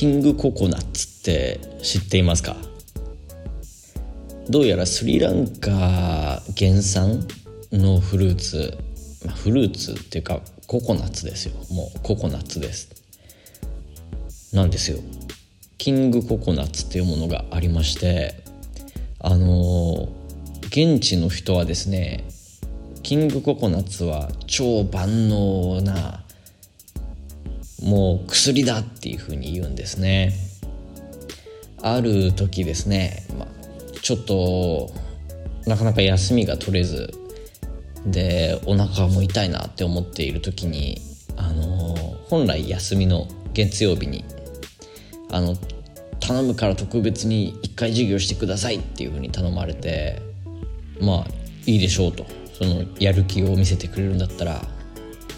キングココナッツって知っていますか？どうやらスリランカ原産のフルーツ、ま、フルーツっていうかココナッツですよ。もうココナッツです。なんですよ。キングココナッツっていうものがありましてあの現地の人はですねキングココナッツは超万能なもう薬だっていうふうに言うんですね。ある時ですね、まあ、ちょっとなかなか休みが取れずでお腹も痛いなって思っている時にあの本来休みの月曜日にあの頼むから特別に1回授業してくださいっていうふうに頼まれてまあいいでしょうと。そのやる気を見せてくれるんだったら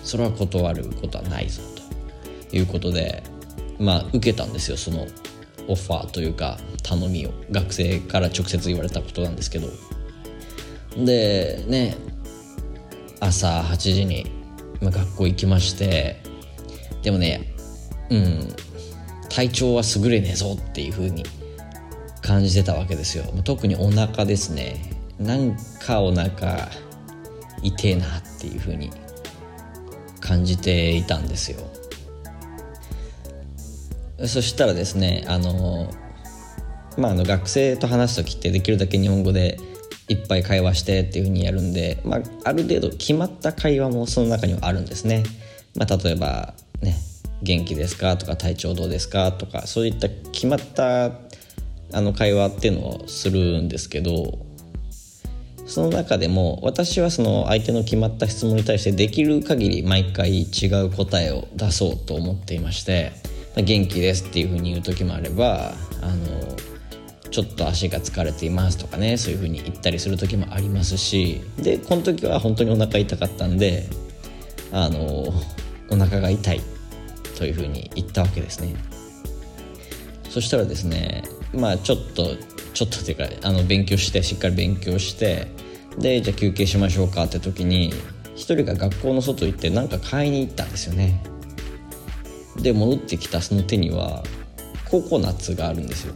それは断ることはないぞ。いうことでまあ受けたんですよそのオファーというか頼みを。学生から直接言われたことなんですけど。でね朝8時に、学校行きましてでもねうん体調は優れねえぞっていう風に感じてたわけですよ。特にお腹ですね。なんかお腹痛えなっていう風に感じていたんですよ。そしたらですねあのまああの学生と話す時ってできるだけ日本語でいっぱい会話してっていう風にやるんで、まあ、ある程度決まった会話もその中にはあるんですね、まあ、例えばね元気ですかとか体調どうですかとかそういった決まったあの会話っていうのをするんですけどその中でも私はその相手の決まった質問に対してできる限り毎回違う答えを出そうと思っていまして「元気です」っていうふうに言う時もあればあのちょっと足が疲れていますとかねそういうふうに言ったりする時もありますしでこの時は本当にお腹痛かったんであのお腹が痛いというふうに言ったわけですね。そしたらですねまあちょっとちょっとっていうかあの勉強してしっかり勉強してでじゃあ休憩しましょうかって時に一人が学校の外行って何か買いに行ったんですよね。で戻ってきたその手にはココナッツがあるんですよ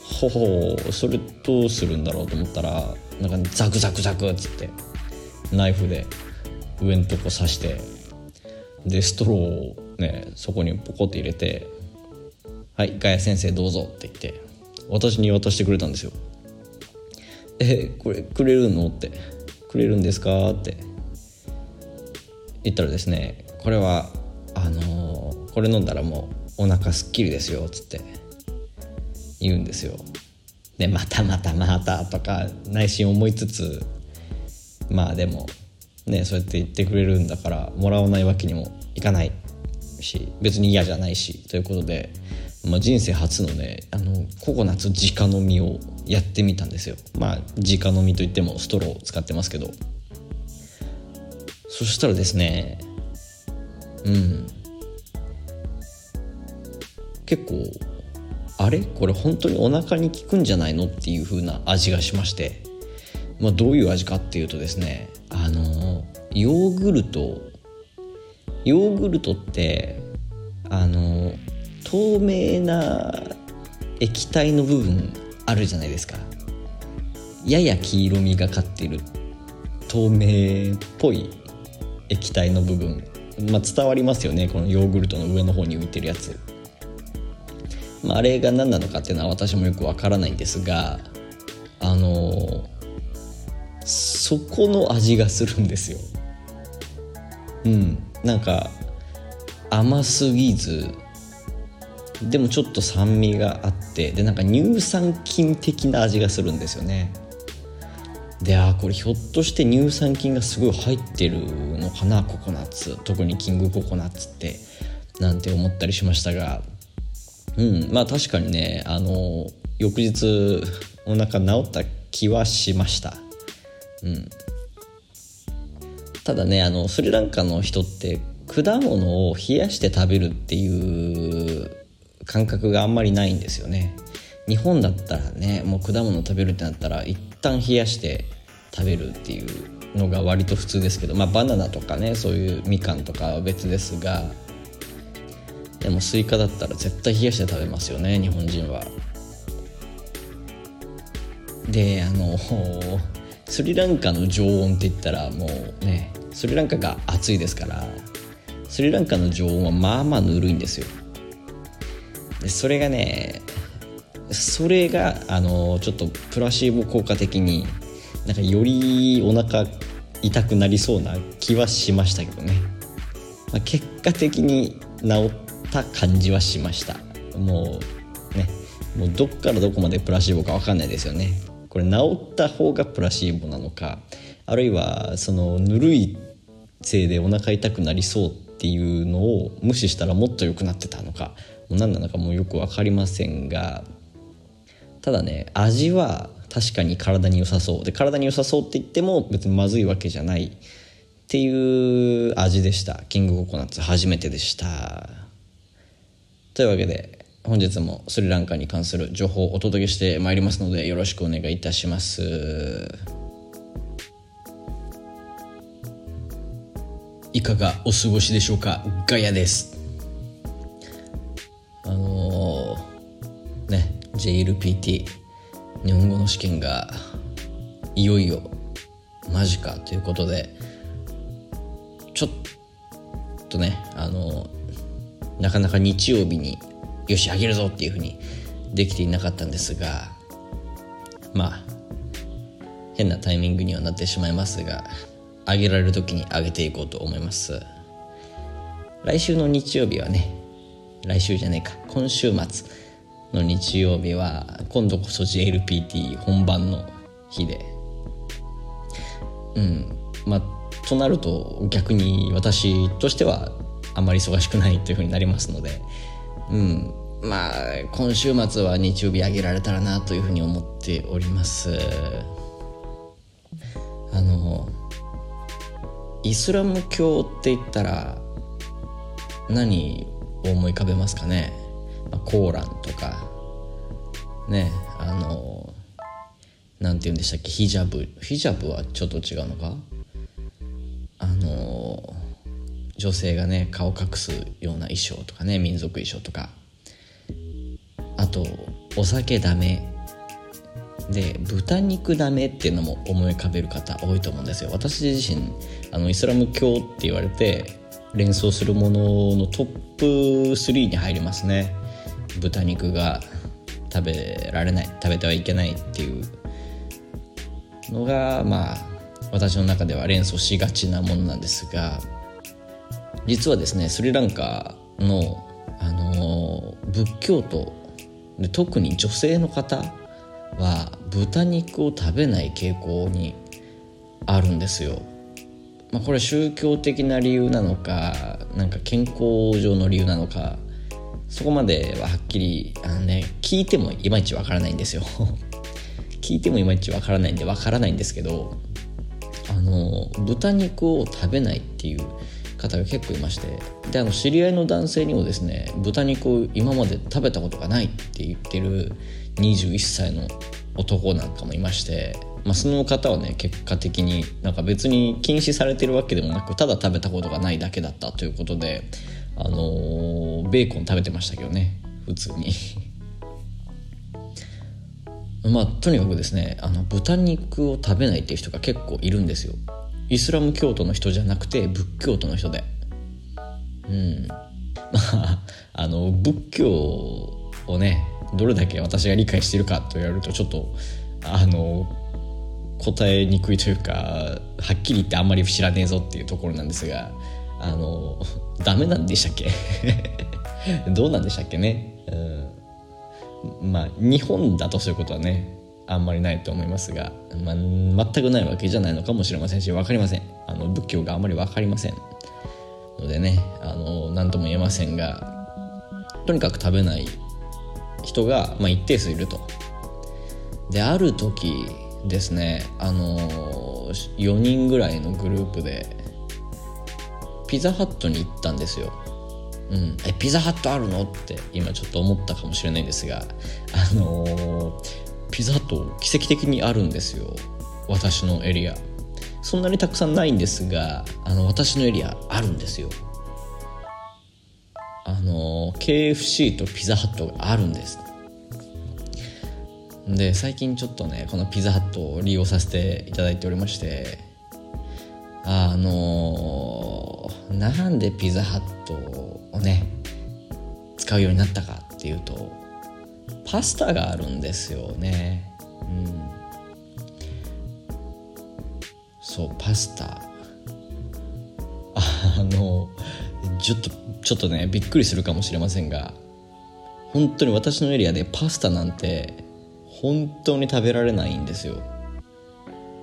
ほほそれどうするんだろうと思ったらなんかザクザクザクっつってナイフで上のとこ刺してでストローをねそこにポコって入れて「はいガヤ先生どうぞ」って言って私に渡してくれたんですよ「えこれくれるの?」って「くれるんですか?」って言ったらですねこれはあのー、これ飲んだらもうお腹すっきりですよっつって。言うんですよ。でまたまたまたとか内心思いつつまあでもねそうやって言ってくれるんだからもらわないわけにもいかないし別に嫌じゃないしということで、まあ、人生初のねあのココナッツ直飲みをやってみたんですよ。まあ直飲みといってもストローを使ってますけど。そしたらですねうん。結構あれ？これ本当にお腹に効くんじゃないの？っていう風な味がしまして、まあ、どういう味かっていうとですねあのヨーグルト。ヨーグルトってあの透明な液体の部分あるじゃないですか。やや黄色みがかっている透明っぽい液体の部分、まあ、伝わりますよね。このヨーグルトの上の方に浮いてるやつ、まあ、あれが何なのかっていうのは私もよくわからないんですがあのそこの味がするんですよ。うん。なんか甘すぎずでもちょっと酸味があってでなんか乳酸菌的な味がするんですよね。であこれひょっとして乳酸菌がすごい入ってるのかなココナッツ。特にキングココナッツってなんて思ったりしましたが。うんまあ確かにねあの翌日お腹治った気はしました。うん。ただねあのスリランカの人って果物を冷やして食べるっていう感覚があんまりないんですよね。日本だったらねもう果物食べるってなったら一旦冷やして食べるっていうのが割と普通ですけどまあバナナとかねそういうみかんとかは別ですがでもスイカだったら絶対冷やして食べますよね日本人は。であのスリランカの常温って言ったらもうねスリランカが暑いですからスリランカの常温はまあまあぬるいんですよ。でそれがねそれがあのちょっとプラシーボ効果的になんかよりお腹痛くなりそうな気はしましたけどね、まあ、結果的に治った感じはしました。もうね。もうどっからどこまでプラシーボか分かんないですよね。これ治った方がプラシーボなのかあるいはそのぬるいせいでお腹痛くなりそうっていうのを無視したらもっと良くなってたのか何なのかもうよく分かりませんがただね味は確かに体に良さそう。で体に良さそうって言っても別にまずいわけじゃない。っていう味でした。キングココナッツ初めてでした。というわけで本日もスリランカに関する情報をお届けしてまいりますのでよろしくお願いいたします。いかがお過ごしでしょうか？ガヤです。あのー、ね。JLPT 日本語の試験がいよいよ間近ということでちょっとねあのなかなか日曜日によしあげるぞっていうふうにできていなかったんですがまあ変なタイミングにはなってしまいますがあげられる時にあげていこうと思います。来週の日曜日はね来週じゃねえか今週末の日曜日は今度こそ JLPT 本番の日で。うん。まあとなると逆に私としてはあまり忙しくないというふうになりますので。うん。まあ今週末は日曜日あげられたらなというふうに思っております。あのイスラム教って言ったら何を思い浮かべますかね、コーランとかねあのなんて言うんでしたっけヒジャブ。ヒジャブはちょっと違うのか？あの女性がね顔隠すような衣装とかね民族衣装とか。あとお酒ダメ。で豚肉ダメっていうのも思い浮かべる方多いと思うんですよ。私自身あのイスラム教って言われて連想するもののトップ3に入りますね。豚肉が食べられない食べてはいけないっていうのがまあ私の中では連想しがちなものなんですが実はですねスリランカの、あの仏教徒で特に女性の方は豚肉を食べない傾向にあるんですよ。まあ、これ宗教的な理由なのかなんか健康上の理由なのかそこまでははっきりあの、ね、聞いてもいまいちわからないんですよ。聞いてもいまいちわからないんでわからないんですけどあの豚肉を食べないっていう方が結構いましてであの知り合いの男性にもですね豚肉を今まで食べたことがないって言ってる21歳の男なんかもいまして、まあ、その方はね結果的になんか別に禁止されてるわけでもなくただ食べたことがないだけだったということであのー、ベーコン食べてましたけどね。普通に。まあとにかくですねあの豚肉を食べないっていう人が結構いるんですよ。イスラム教徒の人じゃなくて仏教徒の人で。うん。まああの仏教をねどれだけ私が理解してるかと言われるとちょっとあの答えにくいというかはっきり言ってあんまり知らねえぞっていうところなんですがあのダメなんでしたっけ？どうなんでしたっけね、うん、まあ日本だとそういうことはねあんまりないと思いますが、まあ、全くないわけじゃないのかもしれませんし分かりません。あの仏教があんまり分かりません。のでねあの何とも言えませんがとにかく食べない人が、まあ、一定数いると。である時ですねあの4人ぐらいのグループでピザハットに行ったんですよ。うん、えピザハットあるの？って今ちょっと思ったかもしれないんですが あのー、ピザハット奇跡的にあるんですよ。私のエリア。そんなにたくさんないんですがあの私のエリアあるんですよ。あの KFC とピザハットがあるんです。で最近ちょっとねこのピザハットを利用させていただいておりましてあのー、なんでピザハットをね使うようになったかっていうとパスタがあるんですよね。うん。そうパスタ。あのちょっとちょっとねびっくりするかもしれませんが本当に私のエリアでパスタなんて本当に食べられないんですよ。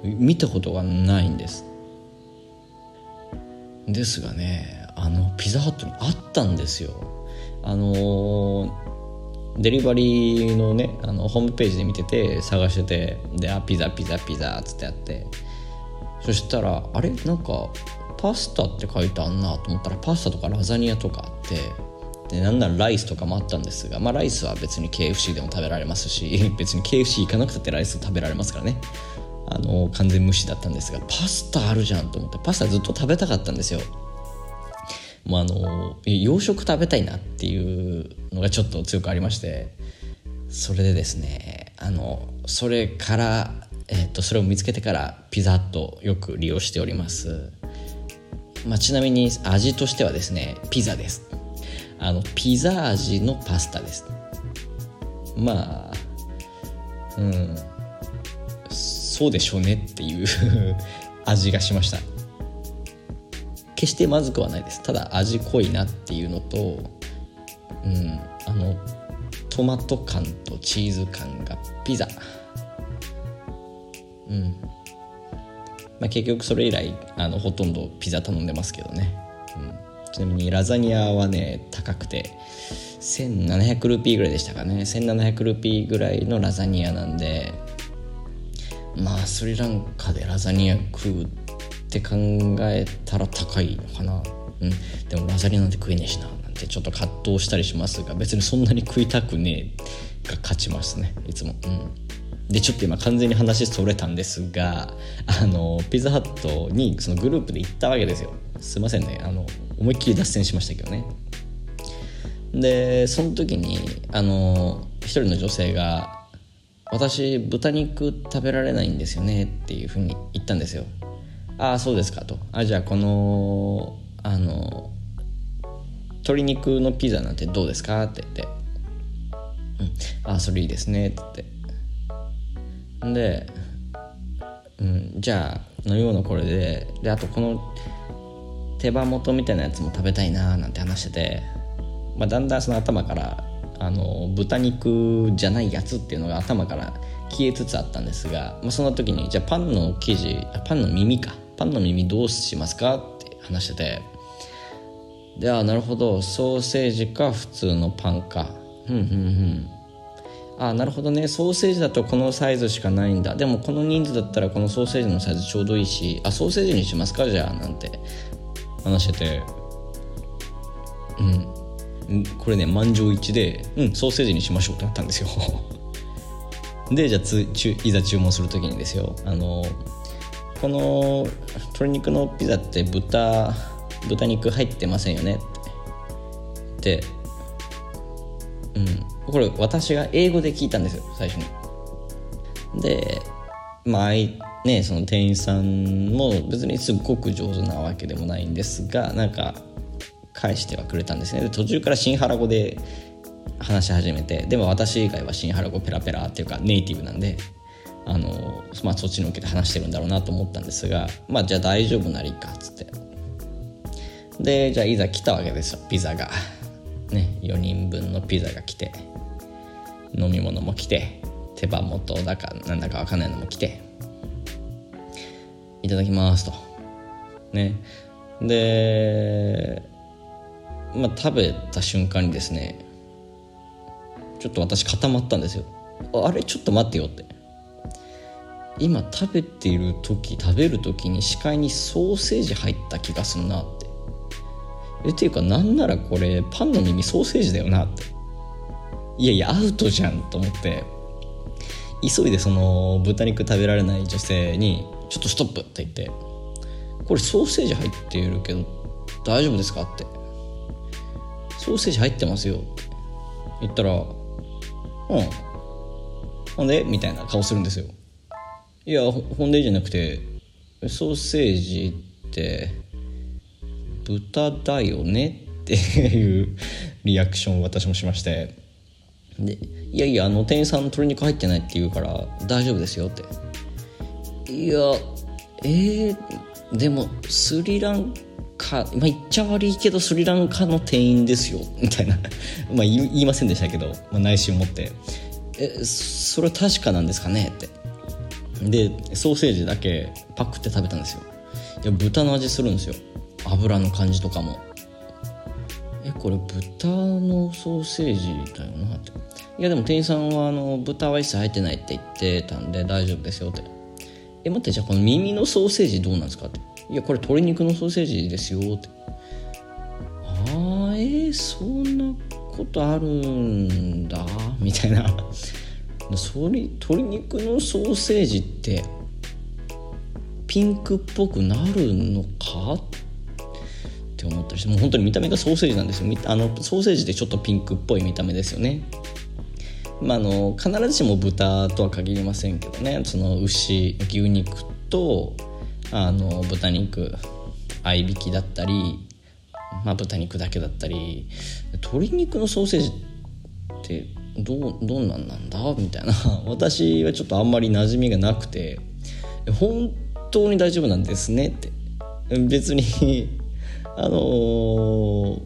見たことがないんです。ですがねあのピザハットにあったんですよ。あのデリバリーのねあのホームページで見てて探しててであピザピザピザっつってやって。そしたらあれ？なんかパスタって書いてあんなと思ったらパスタとかラザニアとかあってでなんならライスとかもあったんですが、まあ、ライスは別に KFC でも食べられますし 別に KFC 行かなくたってライス食べられますからね。あの完全無視だったんですがパスタあるじゃんと思ってパスタずっと食べたかったんですよ。もうあの洋食食べたいなっていうのがちょっと強くありましてそれでですねあのそれから、えっとそれを見つけてからピザットよく利用しております、まあ、ちなみに味としてはですねピザです。あのピザ味のパスタです。まあうん。そうでしょうねっていう 味がしました。決してまずくはないです。ただ味濃いなっていうのとうんあのトマト感とチーズ感がピザ。うん。まあ結局それ以来あのほとんどピザ頼んでますけどね、うん。ちなみにラザニアはね高くて1700ルピーぐらいでしたかね。1700ルピーぐらいのラザニアなんでまあスリランカでラザニア食うって考えたら高いのかな。うん。でもラザニアなんて食えねえしななんてちょっと葛藤したりしますが別にそんなに食いたくねえが勝ちますね。いつも。うん。でちょっと今完全に話それたんですが あのピザハットにそのグループで行ったわけですよ。すいませんね。あの思いっきり脱線しましたけどね。でその時にあの一人の女性が「私豚肉食べられないんですよね」っていうふうに言ったんですよ。ああそうですかと。あじゃあこのあの鶏肉のピザなんてどうですかって言って「うん、ああそれいいですね」って言って。で、うん、じゃあ飲み物これで。であとこの手羽元みたいなやつも食べたいななんて話してて、まあ、だんだんその頭からあの豚肉じゃないやつっていうのが頭から消えつつあったんですが、まあ、その時にじゃあパンの生地パンの耳か。パンの耳どうしますか？って話してて。であなるほど。ソーセージか普通のパンか。ふんふんふん。あなるほどね。ソーセージだとこのサイズしかないんだ。でもこの人数だったらこのソーセージのサイズちょうどいいし。あソーセージにしますか？じゃあなんて話してて。うん。これね満場一致でうん。ソーセージにしましょうってなったんですよ。でじゃあついざ注文する時にですよ。あのこの鶏肉のピザって豚豚肉入ってませんよね。って。うん。これ私が英語で聞いたんですよ最初に。でまあねその店員さんも別にすっごく上手なわけでもないんですがなんか返してはくれたんですね。で途中から新原語で話し始めてでも私以外は新原語ペラペラっていうかネイティブなんであの、まあ、そっちのけで話してるんだろうなと思ったんですがまあじゃあ大丈夫ならいいかっつって。でじゃあいざ来たわけですよ。ピザが。ね4人分のピザが来て飲み物も来て手羽元だかなんだか分かんないのも来て。いただきますと。ね。でまあ食べた瞬間にですねちょっと私固まったんですよ。あれちょっと待ってよって。今食べている時食べる時に視界にソーセージ入った気がするなって。えっていうかなんならこれパンの耳ソーセージだよなって。いやいやアウトじゃんと思って。急いでその豚肉食べられない女性にちょっとストップって言って。これソーセージ入っているけど大丈夫ですかって。ソーセージ入ってますよ」言ったら「うん。ほんで?」みたいな顔するんですよ。いやほんでじゃなくてソーセージって豚だよねっていうリアクションを私もしまして。で「いやいやあの店員さん鶏肉入ってないって言うから大丈夫ですよ」って。いやえー、でもスリランカまあ言っちゃ悪いけどスリランカの店員ですよ みたいな。まあ言いませんでしたけど、まあ、内心を持って「えそれは確かなんですかね?」って。でソーセージだけパクって食べたんですよ。いや豚の味するんですよ。油の感じとかも。えこれ豚のソーセージだよなって。いやでも店員さんはあの豚は一切入ってないって言ってたんで大丈夫ですよって。え待ってじゃあこの耳のソーセージどうなんですかって。いやこれ鶏肉のソーセージですよって。ああえー、そんなことあるんだ。みたいな。それ鶏肉のソーセージってピンクっぽくなるのか？って思ったりして。もう本当に見た目がソーセージなんですよ。あのソーセージってちょっとピンクっぽい見た目ですよね。まあ、あの必ずしも豚とは限りませんけどね。その牛牛肉とあの豚肉合いびきだったり、まあ、豚肉だけだったり鶏肉のソーセージってどうどんなんなんだ？みたいな。私はちょっとあんまり馴染みがなくて本当に大丈夫なんですねって。別にあのー、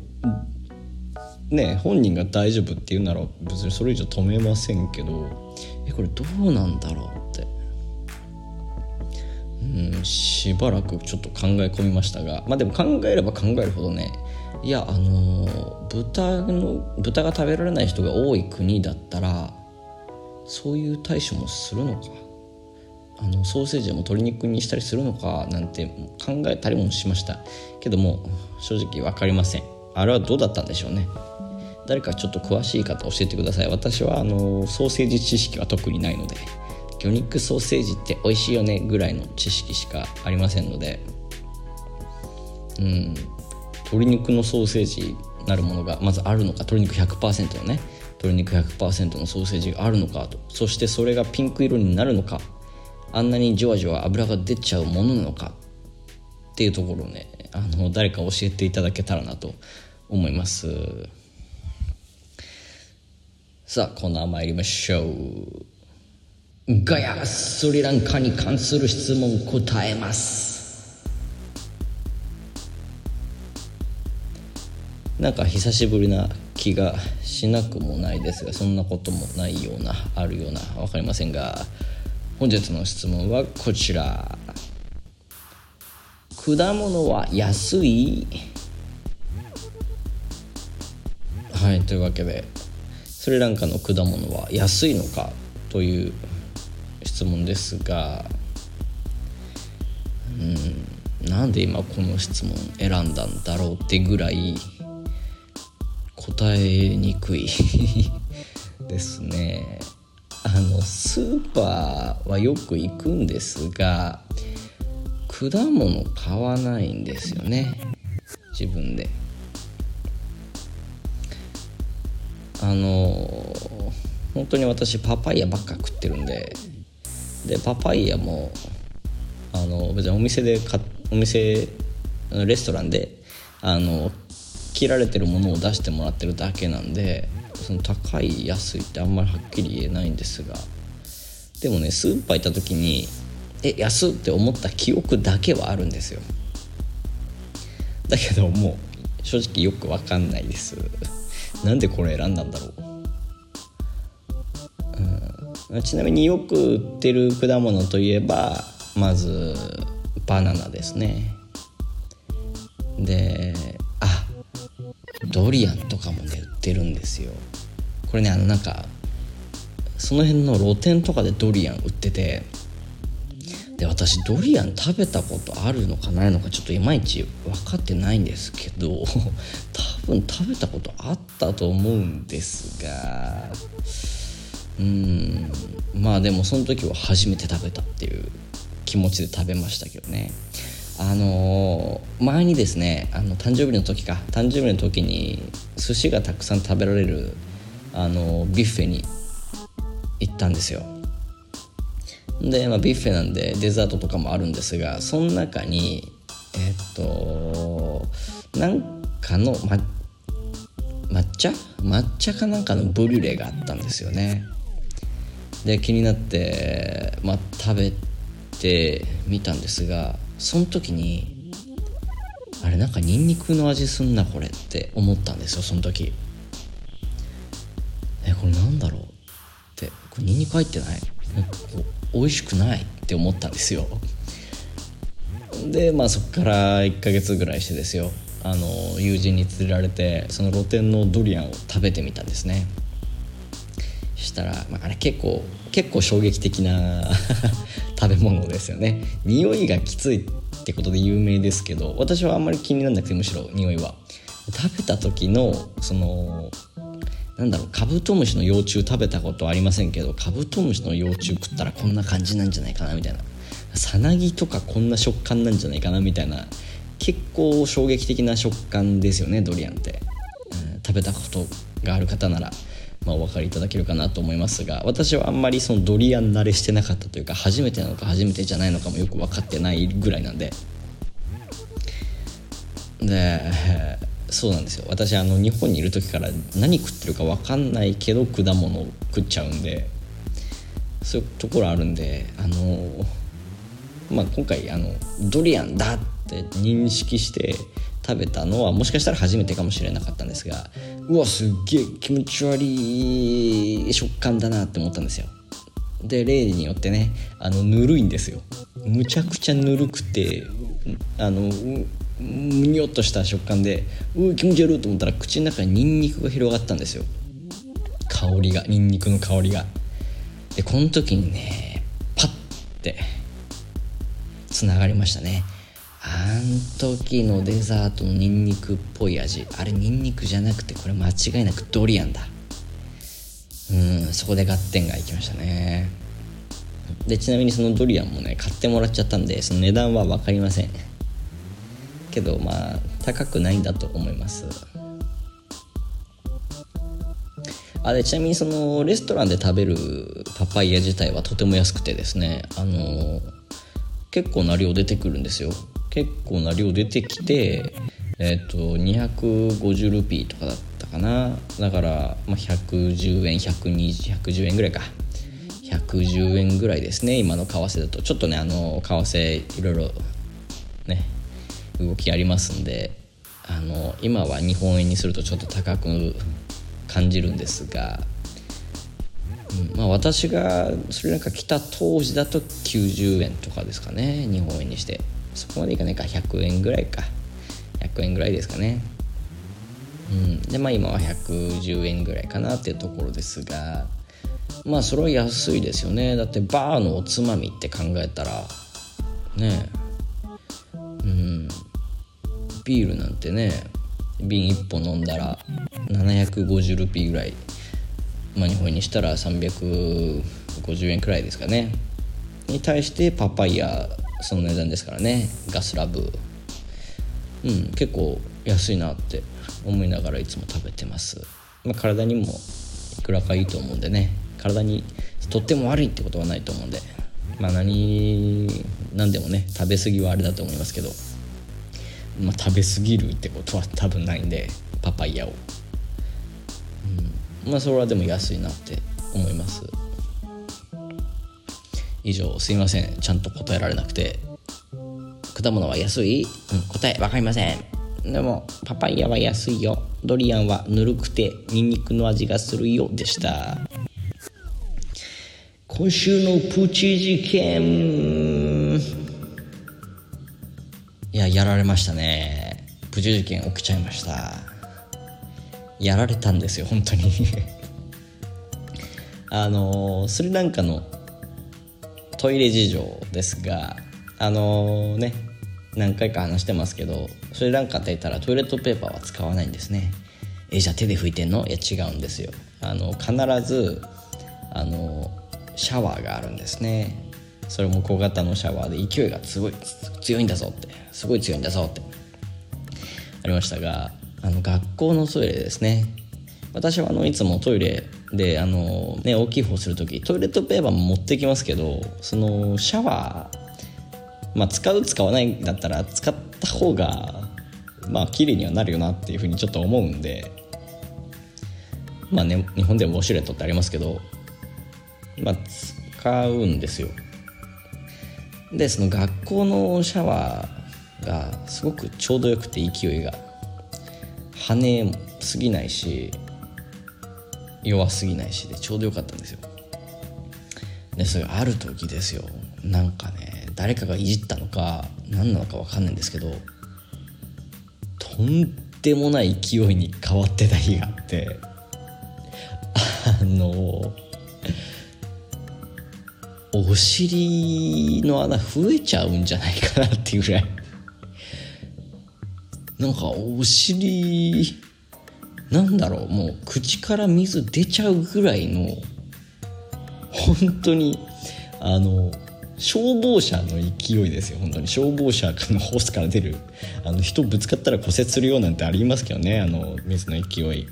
ね本人が大丈夫って言うなら別にそれ以上止めませんけどえこれどうなんだろう？うんしばらくちょっと考え込みましたがまあでも考えれば考えるほどねいやあの豚の豚が食べられない人が多い国だったらそういう対処もするのかあのソーセージも鶏肉にしたりするのかなんて考えたりもしました。けども正直分かりません。あれはどうだったんでしょうね。誰かちょっと詳しい方教えてください。私はあのソーセージ知識は特にないので。魚肉ソーセージって美味しいよねぐらいの知識しかありませんので。うん。鶏肉のソーセージなるものがまずあるのか鶏肉100%のね。鶏肉100%のソーセージがあるのかと。そしてそれがピンク色になるのか。あんなにじわじわ油が出ちゃうものなのかっていうところをねあの誰か教えていただけたらなと思います。さあコーナー参りましょう。ガヤスリランカに関する質問答えます。なんか久しぶりな気がしなくもないですがそんなこともないようなあるような分かりませんが。本日の質問はこちら。果物は安い？はいというわけでスリランカの果物は安いのか？という質問ですがうんなんで今この質問選んだんだろうってぐらい答えにくい ですね。あのスーパーはよく行くんですが果物買わないんですよね。自分で。あの本当に私パパイヤばっか食ってるんででパパイヤもあの別にお店でお店レストランであの切られてるものを出してもらってるだけなんでその高い安いってあんまりはっきり言えないんですがでもねスーパー行った時にえ安って思った記憶だけはあるんですよ。だけどもう正直よく分かんないです。なんでこれ選んだんだろう、ちなみによく売ってる果物といえばまずバナナですね。であドリアンとかもね売ってるんですよ。これねあのなんかその辺の露店とかでドリアン売っててで私ドリアン食べたことあるのかないのかちょっといまいち分かってないんですけど多分食べたことあったと思うんですがうん。まあでもその時は初めて食べたっていう気持ちで食べましたけどね。あのー、前にですねあの誕生日の時か。誕生日の時に寿司がたくさん食べられる、あのー、ビュッフェに行ったんですよ。で、まあ、ビュッフェなんでデザートとかもあるんですがその中にえっとなんかの、ま、抹茶？抹茶かなんかのブリュレがあったんですよね。で気になって、まあ、食べてみたんですがその時にあれなんかニンニクの味すんなこれって思ったんですよその時。えこれなんだろうって。これニンニク入ってない？なんかこう美味しくないって思ったんですよ。でまあそっから1ヶ月ぐらいしてですよ。あの友人に連れられてその露店のドリアンを食べてみたんですね。したら、まあ、あれ結構結構衝撃的な 食べ物ですよね。匂いがきついってことで有名ですけど私はあんまり気にならなくてむしろ匂いは。食べた時のそのなんだろうカブトムシの幼虫食べたことありませんけどカブトムシの幼虫食ったらこんな感じなんじゃないかなみたいな。さなぎとかこんな食感なんじゃないかなみたいな結構衝撃的な食感ですよねドリアンって、うん、食べたことがある方なら。まあ、お分かりいただけるかなと思いますが私はあんまりそのドリアン慣れしてなかったというか初めてなのか初めてじゃないのかもよく分かってないぐらいなんで。でそうなんですよ。私あの日本にいる時から何食ってるか分かんないけど果物を食っちゃうんでそういうところあるんであの、まあ、今回あのドリアンだって認識して食べたのはもしかしたら初めてかもしれなかったんですがうわすっげえ気持ち悪い食感だなって思ったんですよ。で例によってねあのぬるいんですよ。むちゃくちゃぬるくてあのむにょっとした食感でう気持ち悪いと思ったら口の中にニンニクが広がったんですよ。香りがニンニクの香りが。でこの時にねパッてつながりましたね。あん時のデザートのニンニクっぽい味。あれニンニクじゃなくてこれ間違いなくドリアンだ。うんそこで合点がいきましたね。でちなみにそのドリアンもね買ってもらっちゃったんでその値段は分かりません。けどまあ高くないんだと思います。あでちなみにそのレストランで食べるパパイヤ自体はとても安くてですねあの結構な量出てくるんですよ。結構な量出てきてえっ、ー、と250ルピーとかだったかな。だから、まあ、110円120110円ぐらいか。110円ぐらいですね今の為替だと。ちょっとねあの為替いろいろね動きありますんであの今は日本円にするとちょっと高く感じるんですが、うんまあ、私がスリランカ来た当時だと90円とかですかね日本円にして。そこまでいかないか。100円ぐらいか。100円ぐらいですかね。うん。でまあ今は110円ぐらいかなっていうところですが。まあそれは安いですよね。だってバーのおつまみって考えたら。ね。うん。ビールなんてね。瓶1本飲んだら750ルピーぐらいまあ日本にしたら350円くらいですかね。に対してパパイヤその値段ですからね。ガスラブ。うん結構安いなって思いながらいつも食べてます、まあ、体にもいくらかいいと思うんでね。体にとっても悪いってことはないと思うんで。まあ何何でもね食べ過ぎはあれだと思いますけど、まあ、食べ過ぎるってことは多分ないんでパパイヤを、うん、まあそれはでも安いなって思います。以上すいません。ちゃんと答えられなくて。果物は安い、うん、答え分かりません。でもパパイヤは安いよ。ドリアンはぬるくてニンニクの味がするよでした。今週のプチ事件。いややられましたね。プチ事件起きちゃいました。やられたんですよ本当に。あのスリランカのトイレ事情ですがあのー、ね何回か話してますけどスリランカって言ったらトイレットペーパーは使わないんですね。えじゃあ手で拭いてんの？いや違うんですよ。あの必ずあのシャワーがあるんですね。それも小型のシャワーで勢いがすごい強いんだぞって。すごい強いんだぞって。ありましたがあの学校のトイレですね。私はあのいつもトイレであの、ね、大きい方する時トイレットペーパーも持ってきますけどそのシャワー、まあ、使う使わないんだったら使った方がまあ綺麗にはなるよなっていうふうにちょっと思うんでまあね日本でもウォシュレットってありますけどまあ使うんですよ。でその学校のシャワーがすごくちょうどよくて勢いが。跳ねすぎないし弱すぎないしでちょうどよかったんですよ。でそれある時ですよ。なんかね誰かがいじったのか何なのか分かんないんですけどとんでもない勢いに変わってた日があってあのお尻の穴増えちゃうんじゃないかなっていうぐらい。なんかお尻なんだろうもう口から水出ちゃうぐらいの本当にあの消防車の勢いですよ本当に。消防車のホースから出るあの人ぶつかったら骨折するようなんてありますけどねあの水の勢い。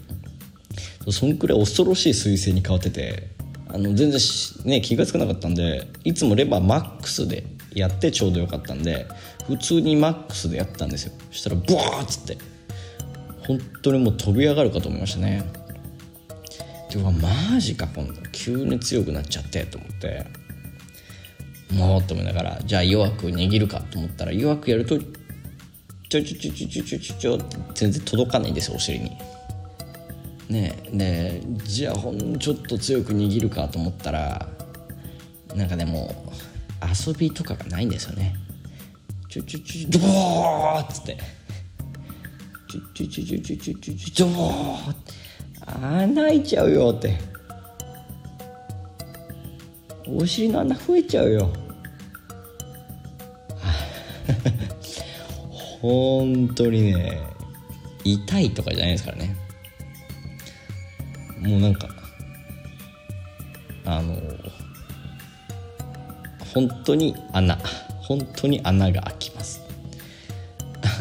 そんくらい恐ろしい彗星に変わっててあの全然ね気が付かなかったんでいつもレバーマックスでやってちょうどよかったんで普通にマックスでやったんですよ。そしたらブワーッつって。本当にもう飛び上がるかと思いましたね。でうわマジか今度急に強くなっちゃってと思って。もうと思いながらじゃあ弱く握るかと思ったら弱くやるとちょちょちょちょちょちょちょちょ全然届かないんですよお尻に。ねでじゃあほんちょっと強く握るかと思ったらなんかでも遊びとかがないんですよね。ちょちょちょドーっつって。ちょちょちょちょちょちょちょちょドー穴開いちゃうよってお尻の穴増えちゃうよ本当にね痛いとかじゃないですからねもうなんかあの本当に穴本当に穴が開きます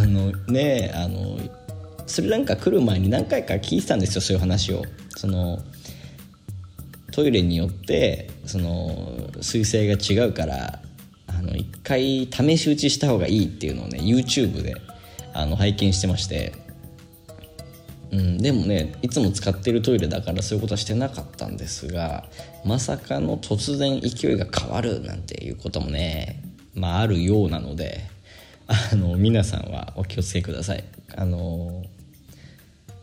あのねあのスリランカ来る前に何回か聞いてたんですよそういう話を。そのトイレによってその彗星が違うからあの一回試し打ちした方がいいっていうのをね YouTube であの拝見してまして。うん、でもねいつも使ってるトイレだからそういうことはしてなかったんですがまさかの突然勢いが変わるなんていうこともねまああるようなのであの皆さんはお気をつけください。あの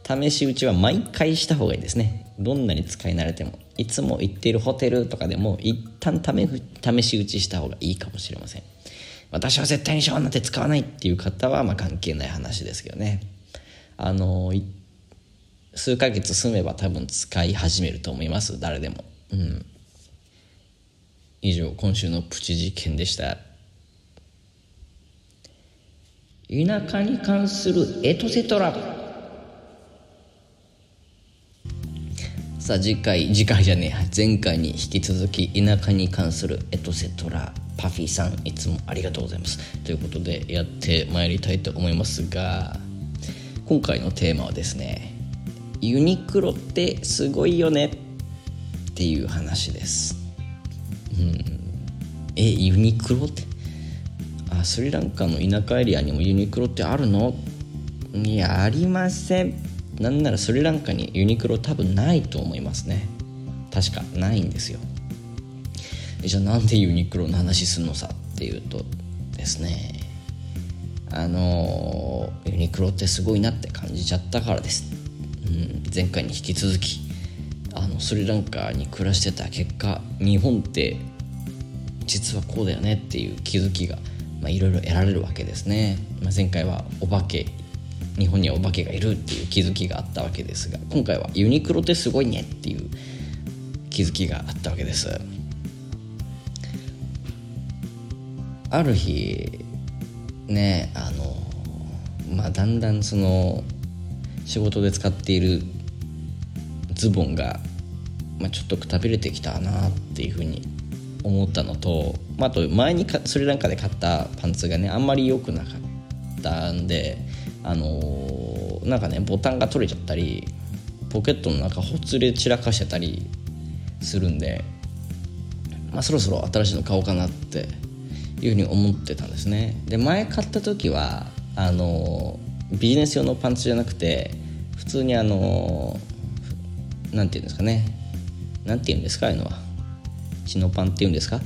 試し打ちは毎回した方がいいですね。どんなに使い慣れても。いつも行っているホテルとかでも一旦試し打ちした方がいいかもしれません。私は絶対にシャワーなんて使わないっていう方はまあ関係ない話ですけどね。あの数ヶ月住めば多分使い始めると思います。誰でも。うん。以上今週のプチ実験でした。田舎に関するエトセトラ。さあ次回次回じゃねえ前回に引き続き田舎に関するエトセトラパフィさんいつもありがとうございます。ということでやってまいりたいと思いますが今回のテーマはですねユニクロってすごいよねっていう話です。うん。えユニクロって？あスリランカの田舎エリアにもユニクロってあるの？いやありません。なんならスリランカにユニクロ多分ないと思いますね。確かないんですよ。じゃあなんでユニクロの話すんのさっていうとですね。あのユニクロってすごいなって感じちゃったからです。うん、前回に引き続きあのスリランカに暮らしてた結果日本って実はこうだよねっていう気づきがいろいろ得られるわけですね、まあ、前回はお化け日本にはお化けがいるっていう気づきがあったわけですが今回はユニクロってすごいねっていう気づきがあったわけです。ある日ねあのまあだんだんその仕事で使っているズボンが、まあ、ちょっとくたびれてきたなっていうふうに思ったのと、まあ、あと前にかスリランカで買ったパンツがねあんまり良くなかったんであのー、なんかねボタンが取れちゃったりポケットの中ほつれ散らかしてたりするんで、まあ、そろそろ新しいの買おうかなっていうふうに思ってたんですね。で前買った時はあのビジネス用のパンツじゃなくて普通にあの何て言うんですかね。何て言うんですかああいうのは。チノパンっていうんですか？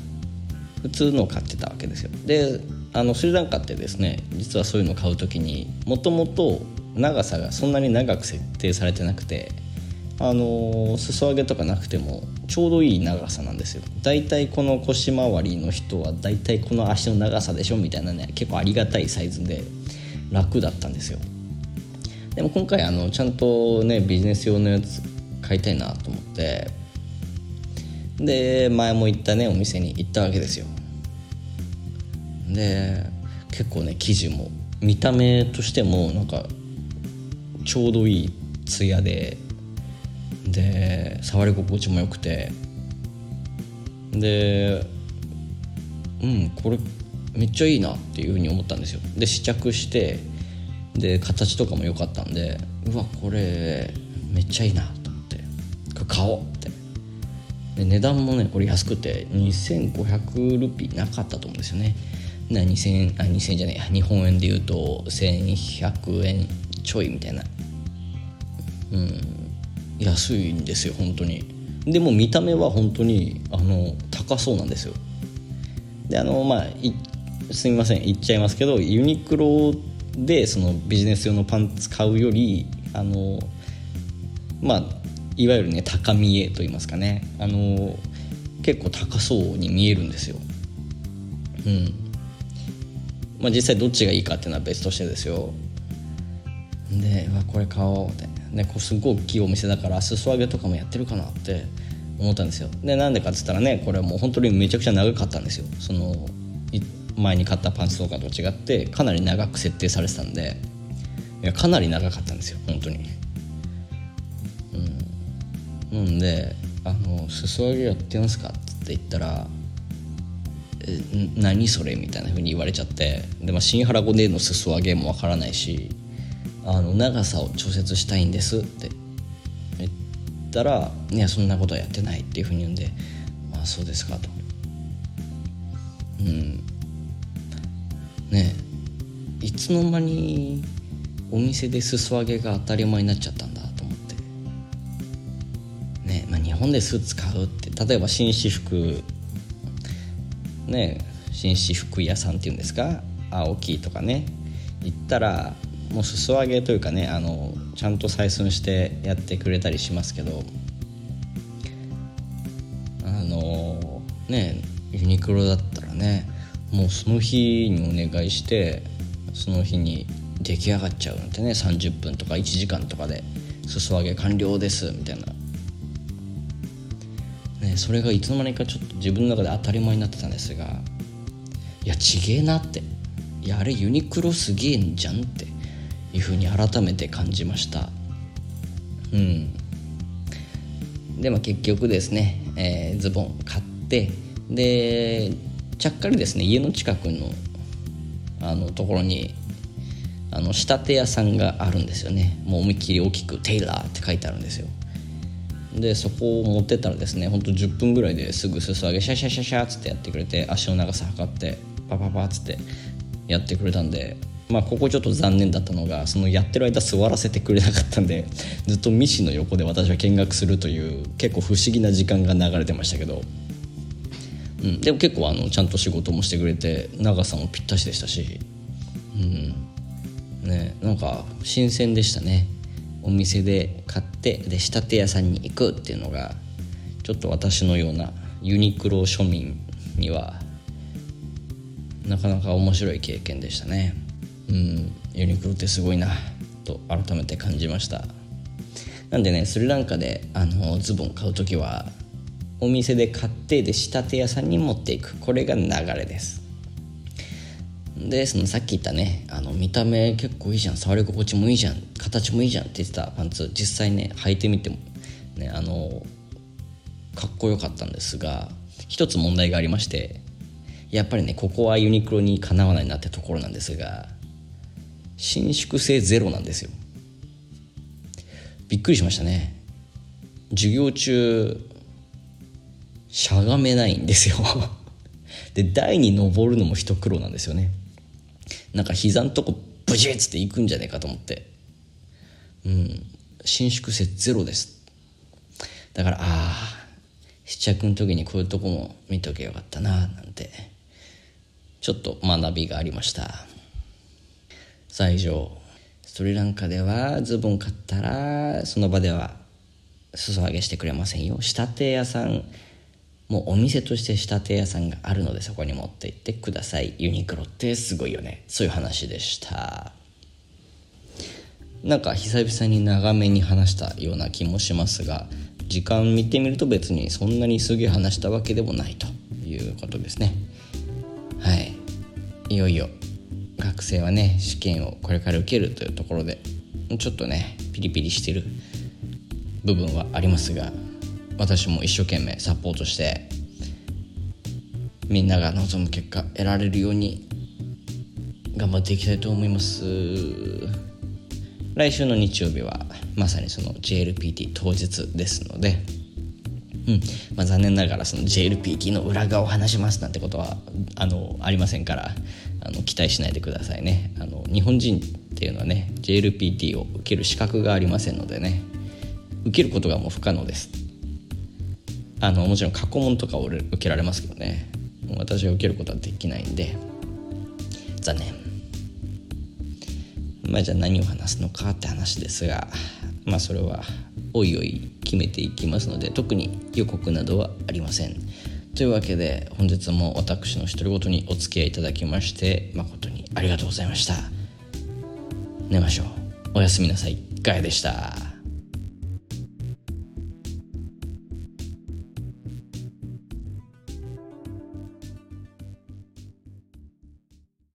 普通のを買ってたわけですよ。であのスリランカってですね実はそういうのを買う時にもともと長さがそんなに長く設定されてなくてあの裾上げとかなくてもちょうどいい長さなんですよ。だいたいこの腰回りの人はだいたいこの足の長さでしょみたいなね結構ありがたいサイズで楽だったんですよ。でも今回あのちゃんとねビジネス用のやつ買いたいなと思ってで前も行ったねお店に行ったわけですよ。で結構ね生地も見た目としてもなんかちょうどいいツヤでで触り心地も良くてでうんこれめっちゃいいなっていうふうに思ったんですよ。で試着してで形とかも良かったんでうわこれめっちゃいいなと思ってこれ買おうって。で値段もねこれ安くて2500ルピーなかったと思うんですよね。な2000あ2000じゃねえや。日本円で言うと1100円ちょいみたいな。うん。安いんですよ本当に。でも見た目は本当にあの高そうなんですよ。であのまあすみません言っちゃいますけどユニクロでそのビジネス用のパンツ買うよりあのまあいわゆるね高見えと言いますかね。あの結構高そうに見えるんですよ。うん。まあ実際どっちがいいかっていうのは別としてですよ。でうわこれ買おうって。ねこうすごい大きいお店だから裾上げとかもやってるかなって思ったんですよ。でなんでかっつったらねこれはもう本当にめちゃくちゃ長かったんですよ。その前に買ったパンツとかと違ってかなり長く設定されてたんで。いやかなり長かったんですよ本当に。うん。なんで「あの裾上げやってますか?」って言ったら「何それ?」みたいな風に言われちゃってで、まあ、新原語での裾上げもわからないしあの長さを調節したいんですって言ったら「いやそんなことはやってない」っていうふうに言うんで「まあそうですか」と。うんねいつの間にお店で裾上げが当たり前になっちゃったんだと思ってねまあ日本でスーツ買うって例えば紳士服ね紳士服屋さんっていうんですか？青木とかね。行ったらもう裾上げというかねあのちゃんと採寸してやってくれたりしますけど。あのねユニクロだったらねもうその日にお願いしてその日に出来上がっちゃうなんてね30分とか1時間とかで裾上げ完了ですみたいな、それがいつの間にかちょっと自分の中で当たり前になってたんですがいやちげえなって。いやあれユニクロすげえんじゃんっていうふうに改めて感じました。うん。でも結局ですね、えー、ズボン買ってでちゃっかりですね家の近くのあのところにあの仕立て屋さんがあるんですよね。もう思いっきり大きく「テイラー」って書いてあるんですよ。でそこを持ってったらですねほんと10分ぐらいですぐ裾上げシャシャシャシャっつってやってくれて足の長さ測ってパパパっつってやってくれたんでまあここちょっと残念だったのがそのやってる間座らせてくれなかったんでずっとミシンの横で私は見学するという結構不思議な時間が流れてましたけど、うん、でも結構あのちゃんと仕事もしてくれて長さもぴったしでしたし、うん。ね、なんか新鮮でしたね。お店で買ってで仕立て屋さんに行くっていうのがちょっと私のようなユニクロ庶民にはなかなか面白い経験でしたね。うんユニクロってすごいなと改めて感じました。なんでねスリランカであのズボン買う時はお店で買ってで仕立て屋さんに持っていく。これが流れです。でそのさっき言ったねあの見た目結構いいじゃん。触り心地もいいじゃん。形もいいじゃん。って言ってたパンツ。実際ね履いてみてもねあのかっこよかったんですが一つ問題がありましてやっぱりねここはユニクロにかなわないなってところなんですが伸縮性ゼロなんですよ。びっくりしましたね。授業中しゃがめないんですよ。で台に登るのも一苦労なんですよね。なんか膝のとこブチッつっていくんじゃねえかと思って。うん。伸縮性ゼロです。だからああ試着の時にこういうとこも見とけよかったななんて。ちょっと学びがありました。さあ以上スリランカではズボン買ったらその場では裾上げしてくれませんよ。仕立て屋さんもうお店として仕立て屋さんがあるのでそこに持って行ってください。ユニクロってすごいよね。そういう話でした。なんか久々に長めに話したような気もしますが時間見てみると別にそんなにすげえ話したわけでもないということですね。はい。いよいよ学生はね試験をこれから受けるというところでちょっとねピリピリしてる部分はありますが私も一生懸命サポートしてみんなが望む結果得られるように頑張っていきたいと思います。来週の日曜日はまさにその JLPT 当日ですのでうん。まあ、残念ながらその JLPT の裏側を話しますなんてことはあのありませんからあの期待しないでくださいね。あの日本人っていうのはね JLPT を受ける資格がありませんのでね受けることがもう不可能です。あのもちろん過去問とかを受けられますけどね。私は受けることはできないんで。残念。まあじゃあ何を話すのかって話ですがまあそれはおいおい決めていきますので特に予告などはありません。というわけで本日も私の独り言にお付き合いいただきまして誠にありがとうございました。寝ましょう。おやすみなさい。ガヤでした。